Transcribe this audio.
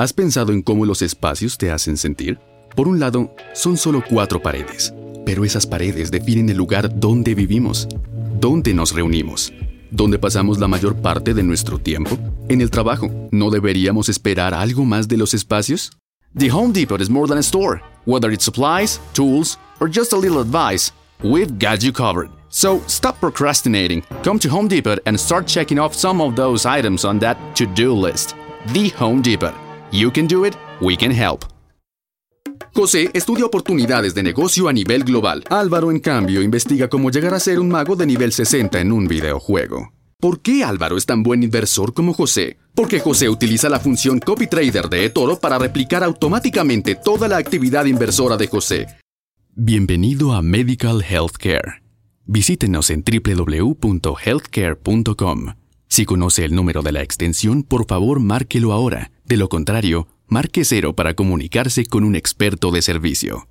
¿Has pensado en cómo los espacios te hacen sentir? Por un lado, son solo cuatro paredes, pero esas paredes definen el lugar donde vivimos, donde nos reunimos, donde pasamos la mayor parte de nuestro tiempo, en el trabajo. ¿No deberíamos esperar algo más de los espacios? The Home Depot is more than a store. Whether it's supplies, tools, or just a little advice, we've got you covered. So stop procrastinating. Come to Home Depot and start checking off some of those items on that to do list. The Home Depot. You can do it, we can help. José estudia oportunidades de negocio a nivel global. Álvaro, en cambio, investiga cómo llegar a ser un mago de nivel 60 en un videojuego. ¿Por qué Álvaro es tan buen inversor como José? Porque José utiliza la función Copy Trader de eToro para replicar automáticamente toda la actividad inversora de José. Bienvenido a Medical Healthcare. Visítenos en www.healthcare.com. Si conoce el número de la extensión, por favor márquelo ahora. De lo contrario, marque cero para comunicarse con un experto de servicio.